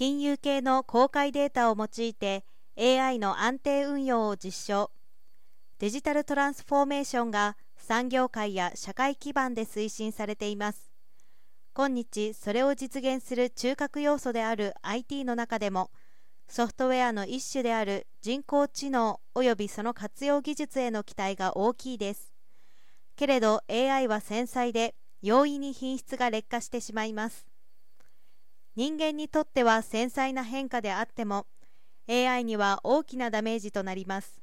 金融系の公開データを用いて AI の安定運用を実証。デジタルトランスフォーメーションが産業界や社会基盤で推進されています。今日それを実現する中核要素である IT の中でもソフトウェアの一種である人工知能及びその活用技術への期待が大きいです。けれど AI は繊細で容易に品質が劣化してしまいます。人間にとっては繊細な変化であっても AI には大きなダメージとなります。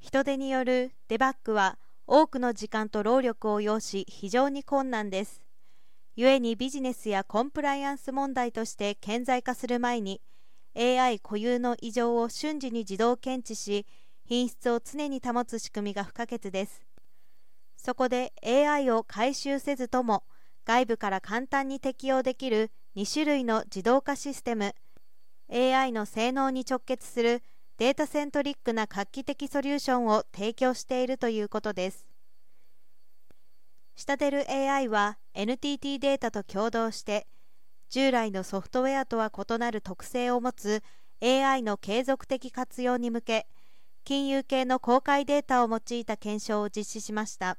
人手によるデバッグは多くの時間と労力を要し非常に困難です。故にビジネスやコンプライアンス問題として顕在化する前に AI 固有の異常を瞬時に自動検知し品質を常に保つ仕組みが不可欠です。そこで AI を回収せずとも外部から簡単に適用できる2種類の自動化システム。AI の性能に直結するデータセントリックな画期的ソリューションを提供しているということです。シタデル AI は NTT データと共同して従来のソフトウェアとは異なる特性を持つ AI の継続的活用に向け金融系の公開データを用いた検証を実施しました。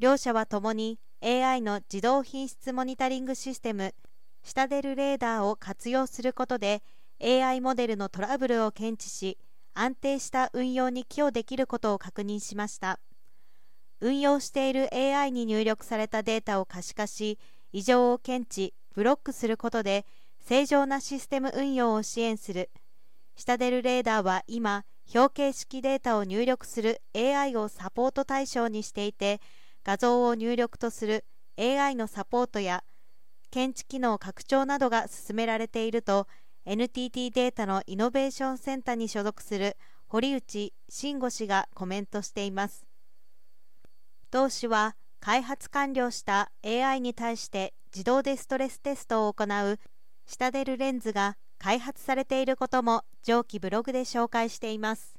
両社はともに AI の自動品質モニタリングシステムシタデルレーダーを活用することで AI モデルのトラブルを検知し安定した運用に寄与できることを確認しました。運用している AI に入力されたデータを可視化し異常を検知ブロックすることで正常なシステム運用を支援する。シタデルレーダーは今表形式データを入力する AI をサポート対象にしていて画像を入力とする AI のサポートや検知機能拡張などが進められていると NTT データのイノベーションセンターに所属する堀内慎吾氏がコメントしています。同氏は開発完了した AI に対して自動でストレステストを行うシタデルレンズが開発されていることも上記ブログで紹介しています。